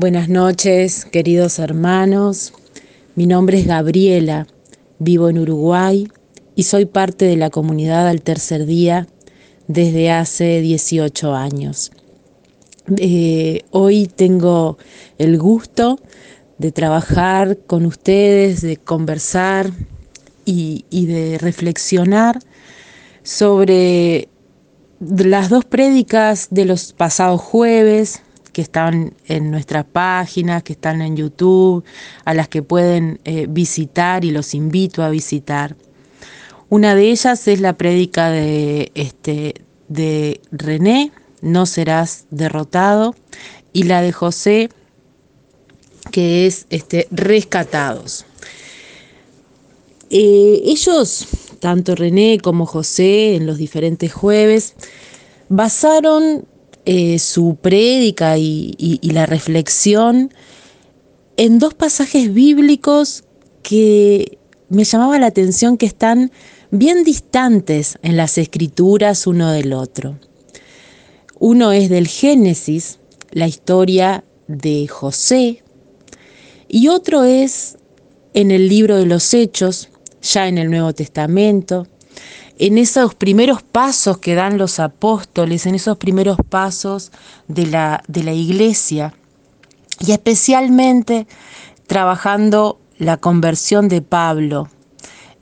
Buenas noches, queridos hermanos. Mi nombre es Gabriela, vivo en Uruguay y soy parte de la comunidad al tercer día desde hace 18 años. Eh, hoy tengo el gusto de trabajar con ustedes, de conversar y, y de reflexionar sobre las dos prédicas de los pasados jueves que están en nuestras páginas, que están en YouTube, a las que pueden eh, visitar y los invito a visitar. Una de ellas es la prédica de, este, de René, No serás derrotado, y la de José, que es este, Rescatados. Eh, ellos tanto René como José en los diferentes jueves, basaron eh, su prédica y, la reflexión en dos pasajes bíblicos que me llamaba la atención que están bien distantes en las escrituras uno del otro. Uno es del Génesis, la historia de José, y otro es en el libro de los Hechos, ya en el Nuevo Testamento, en esos primeros pasos que dan los apóstoles, en esos primeros pasos de la, de la iglesia, y especialmente trabajando la conversión de Pablo,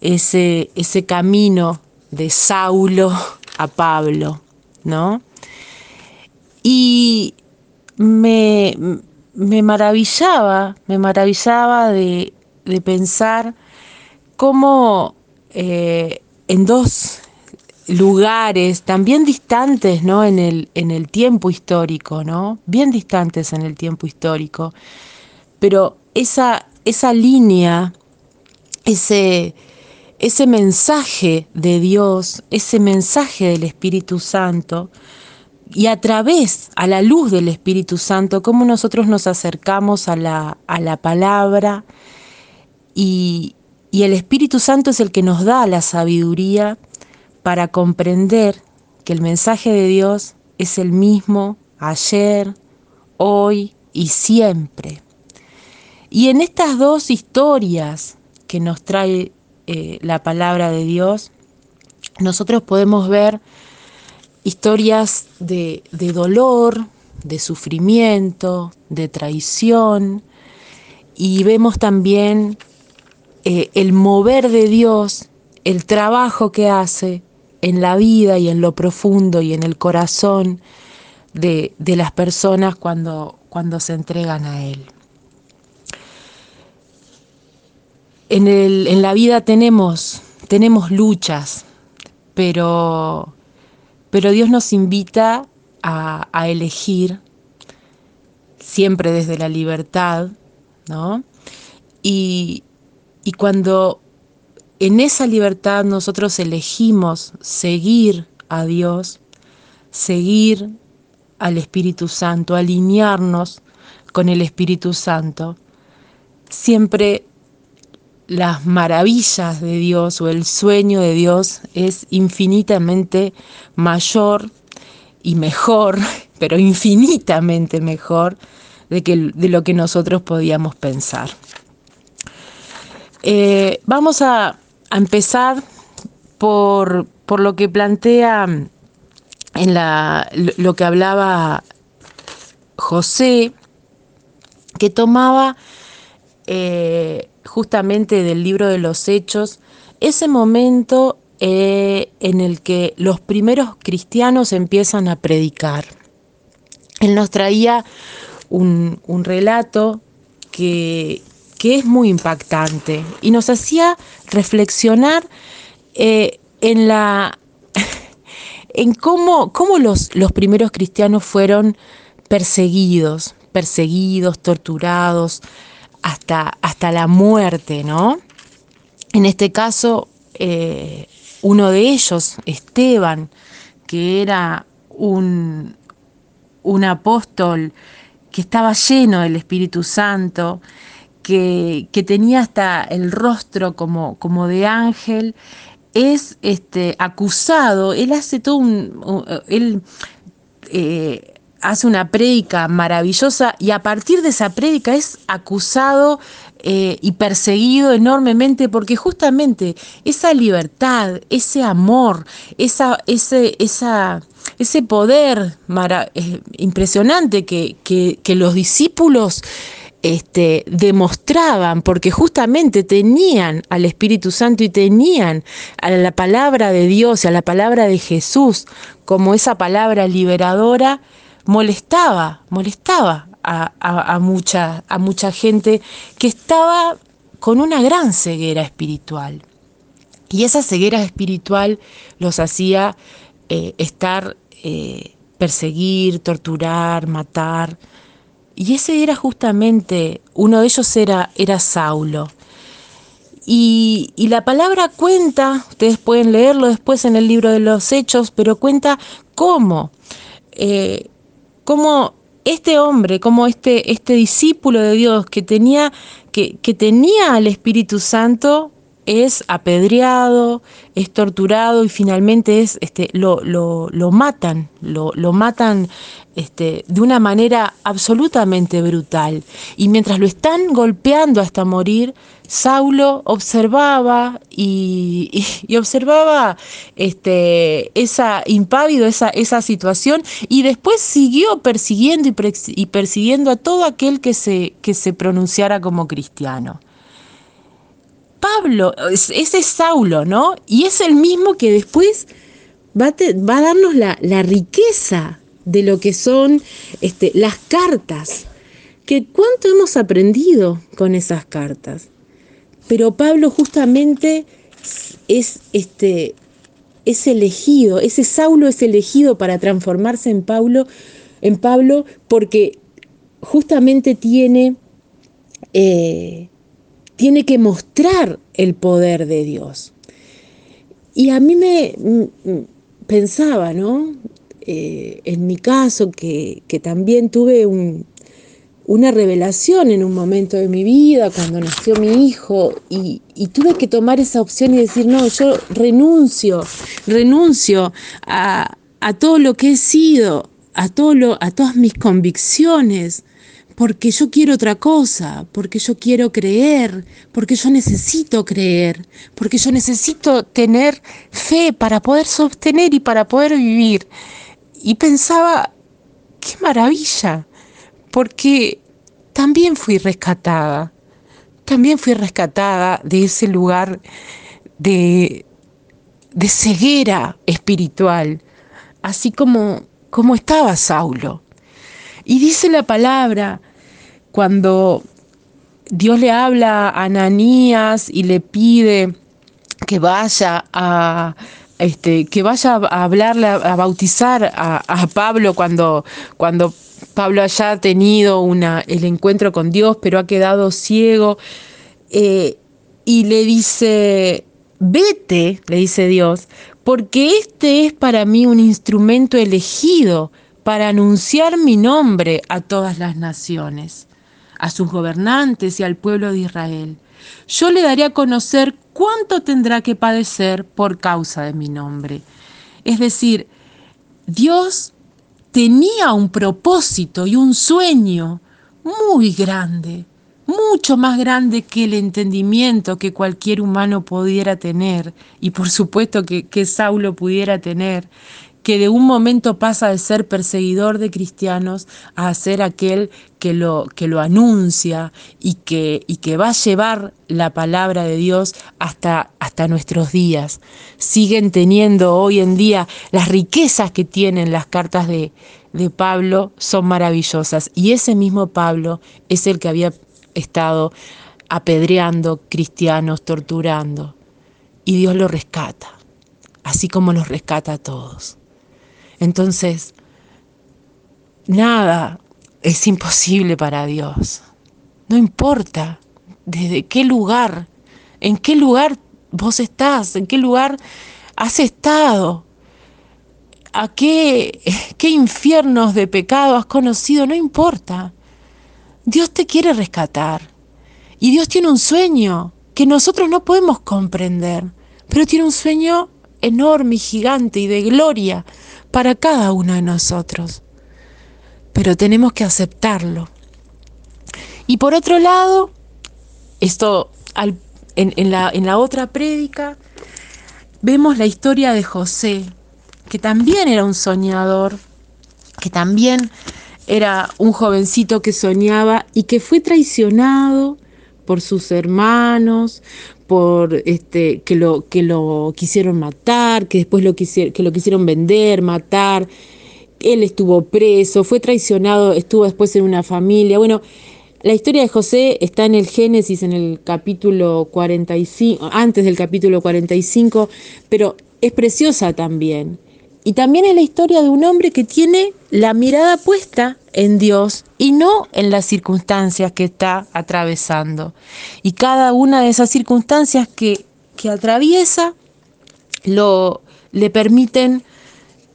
ese, ese camino de Saulo a Pablo, ¿no? Y me, me maravillaba, me maravillaba de, de pensar cómo eh, en dos lugares también distantes ¿no? en, el, en el tiempo histórico, ¿no? bien distantes en el tiempo histórico, pero esa, esa línea, ese, ese mensaje de Dios, ese mensaje del Espíritu Santo, y a través, a la luz del Espíritu Santo, cómo nosotros nos acercamos a la, a la palabra y, y el Espíritu Santo es el que nos da la sabiduría para comprender que el mensaje de Dios es el mismo ayer, hoy y siempre. Y en estas dos historias que nos trae eh, la palabra de Dios, nosotros podemos ver historias de, de dolor, de sufrimiento, de traición, y vemos también eh, el mover de Dios, el trabajo que hace en la vida y en lo profundo y en el corazón de, las personas cuando, cuando se entregan a Él. En, el, en la vida tenemos, tenemos luchas, pero, pero Dios nos invita a, a elegir siempre desde la libertad, ¿no? Y, y cuando en esa libertad nosotros elegimos seguir a Dios, seguir al Espíritu Santo, alinearnos con el Espíritu Santo, siempre las maravillas de Dios o el sueño de Dios es infinitamente mayor y mejor, pero infinitamente mejor de, que, de lo que nosotros podíamos pensar. Eh, vamos a, empezar por, lo que plantea en la, lo que hablaba José, que tomaba eh, justamente del libro de los Hechos ese momento eh, en el que los primeros cristianos empiezan a predicar. Él nos traía un, un relato que, que es muy impactante y nos hacía reflexionar eh, en la en cómo, cómo los, los, primeros cristianos fueron perseguidos, perseguidos, torturados, hasta, hasta la muerte, ¿no? En este caso, eh, uno de ellos, Esteban, que era un, un apóstol que estaba lleno del Espíritu Santo, que, tenía hasta el rostro como, como de ángel, es este, acusado, él hace todo un, él eh, hace una prédica maravillosa y a partir de esa prédica es acusado eh, y perseguido enormemente porque justamente esa libertad, ese amor, esa, ese, esa, ese poder eh, impresionante que, que, los discípulos este, demostraban, porque justamente tenían al Espíritu Santo y tenían a la palabra de Dios a la palabra de Jesús como esa palabra liberadora, molestaba, molestaba a, mucha, a mucha gente que estaba con una gran ceguera espiritual. Y esa ceguera espiritual los hacía eh, estar, eh, perseguir, torturar, matar. Y ese era justamente, uno de ellos era, era Saulo. Y, la palabra cuenta, ustedes pueden leerlo después en el libro de los Hechos, pero cuenta cómo, eh, cómo este hombre, como este, este discípulo de Dios que tenía, que, que tenía al Espíritu Santo, es apedreado, es torturado y finalmente es, este, lo, lo, lo matan, lo, lo matan este, de una manera absolutamente brutal. Y mientras lo están golpeando hasta morir, Saulo observaba y, observaba este, esa impávido, esa, esa situación, y después siguió persiguiendo y, persiguiendo a todo aquel que se, que se pronunciara como cristiano. Pablo, ese es Saulo, ¿no? Y es el mismo que después va a, darnos la, riqueza de lo que son este, las cartas. Que cuánto hemos aprendido con esas cartas. Pero Pablo justamente es, este, es elegido, ese Saulo es elegido para transformarse en Pablo, en Pablo porque justamente tiene, eh, tiene que mostrar el poder de Dios. Y a mí me pensaba, ¿no? Eh, en mi caso, que, que también tuve un, una revelación en un momento de mi vida, cuando nació mi hijo, y, tuve que tomar esa opción y decir, no, yo renuncio, renuncio a, todo lo que he sido, a, todo a todas mis convicciones, porque yo quiero otra cosa, porque yo quiero creer, porque yo necesito creer, porque yo necesito tener fe para poder sostener y para poder vivir. Y pensaba, qué maravilla, porque también fui rescatada, también fui rescatada de ese lugar de, de ceguera espiritual, así como, como estaba Saulo. Y dice la palabra, cuando Dios le habla a Ananías y le pide que vaya a, este, que vaya a hablarle, a bautizar a, Pablo cuando, cuando Pablo haya tenido una, el encuentro con Dios, pero ha quedado ciego. Eh, y le dice, vete, le dice Dios, porque este es para mí un instrumento elegido para anunciar mi nombre a todas las naciones, a sus gobernantes y al pueblo de Israel. Yo le daré a conocer cuánto tendrá que padecer por causa de mi nombre. Es decir, Dios tenía un propósito y un sueño muy grande, mucho más grande que el entendimiento que cualquier humano pudiera tener, y por supuesto que, Saulo pudiera tener, que de un momento pasa de ser perseguidor de cristianos a ser aquel que lo, que lo anuncia y que, y que va a llevar la palabra de Dios hasta, hasta nuestros días. Siguen teniendo hoy en día las riquezas que tienen las cartas de, de Pablo son maravillosas. Y ese mismo Pablo es el que había estado apedreando cristianos, torturando. Y Dios lo rescata, así como los rescata a todos. Entonces, nada es imposible para Dios. No importa desde qué lugar, en qué lugar vos estás, en qué lugar has estado, a qué, qué infiernos de pecado has conocido, no importa. Dios te quiere rescatar. Y Dios tiene un sueño que nosotros no podemos comprender, pero tiene un sueño enorme y gigante y de gloria para cada uno de nosotros. pero tenemos que aceptarlo. Y por otro lado, esto en, la, en la otra prédica, vemos la historia de José, que también era un soñador, que también era un jovencito que soñaba y que fue traicionado por sus hermanos, por este que lo que lo quisieron matar, que después lo quisieron, que lo quisieron vender, matar. Él estuvo preso, fue traicionado, estuvo después en una familia. Bueno, la historia de José está en el Génesis, en el capítulo 45, antes del capítulo 45, pero es preciosa también. Y también es la historia de un hombre que tiene la mirada puesta en Dios y no en las circunstancias que está atravesando. Y cada una de esas circunstancias que, atraviesa lo, le permiten,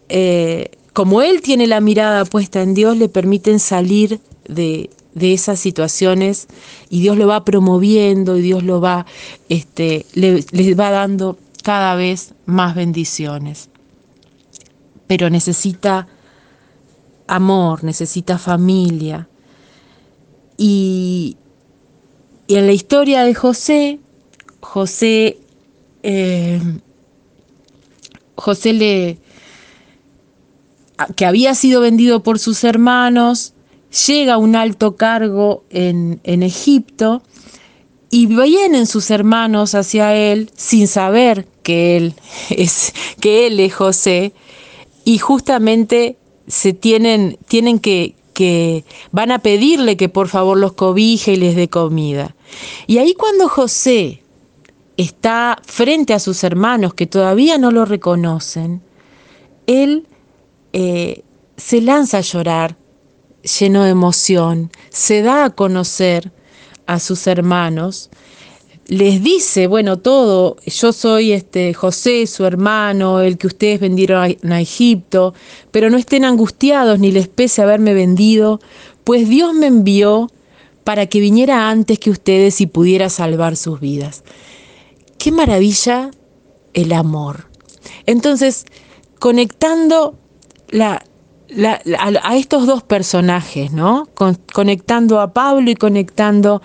eh, como él tiene la mirada puesta en Dios, le permiten salir de, de esas situaciones y Dios lo va promoviendo y Dios lo va, este, le, les va dando cada vez más bendiciones pero necesita amor, necesita familia. Y, en la historia de José, José, eh, José le, que había sido vendido por sus hermanos, llega a un alto cargo en, en Egipto y vienen sus hermanos hacia él sin saber que él es, que él es José y justamente se tienen, tienen que, que van a pedirle que por favor los cobije y les dé comida. Y ahí cuando José está frente a sus hermanos que todavía no lo reconocen, él eh, se lanza a llorar lleno de emoción, se da a conocer a sus hermanos les dice, bueno, todo, yo soy este José, su hermano, el que ustedes vendieron a, Egipto, pero no estén angustiados ni les pese haberme vendido, pues Dios me envió para que viniera antes que ustedes y pudiera salvar sus vidas. Qué maravilla el amor. Entonces, conectando a, estos dos personajes, ¿no? conectando a Pablo y conectando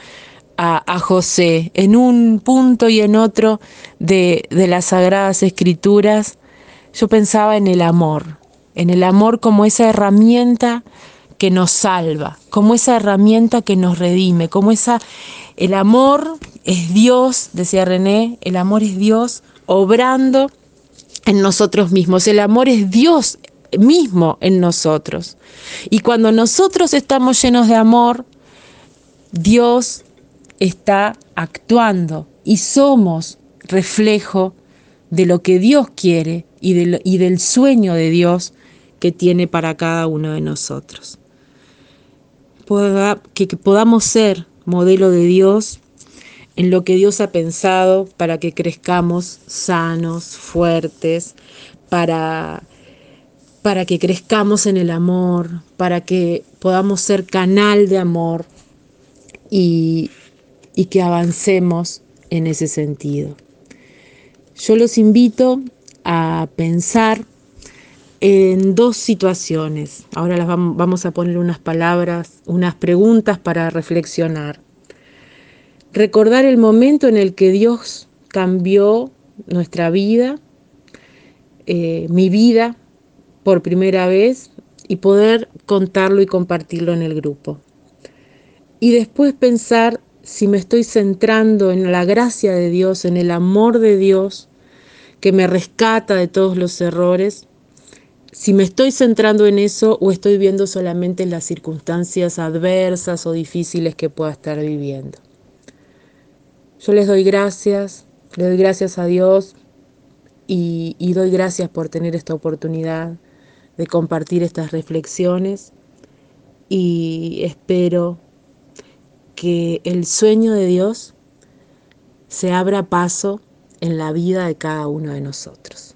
a, José en un punto y en otro de, de las sagradas escrituras, yo pensaba en el amor, en el amor como esa herramienta que nos salva, como esa herramienta que nos redime, como esa el amor es Dios, decía René, el amor es Dios obrando en nosotros mismos, el amor es Dios mismo en nosotros. Y cuando nosotros estamos llenos de amor, Dios está actuando y somos reflejo de lo que Dios quiere y, y del sueño de Dios que tiene para cada uno de nosotros. que, que podamos ser modelo de Dios en lo que Dios ha pensado para que crezcamos sanos, fuertes, para, para que crezcamos en el amor, para que podamos ser canal de amor y, y que avancemos en ese sentido. Yo los invito a pensar en dos situaciones. Ahora las vamos a poner unas palabras, unas preguntas para reflexionar. Recordar el momento en el que Dios cambió nuestra vida, eh, mi vida, por primera vez y poder contarlo y compartirlo en el grupo. Y después pensar si me estoy centrando en la gracia de Dios, en el amor de Dios, que me rescata de todos los errores, si me estoy centrando en eso o estoy viendo solamente las circunstancias adversas o difíciles que pueda estar viviendo. Yo les doy gracias, le doy gracias a Dios y, y doy gracias por tener esta oportunidad de compartir estas reflexiones y espero que el sueño de Dios se abra paso en la vida de cada uno de nosotros.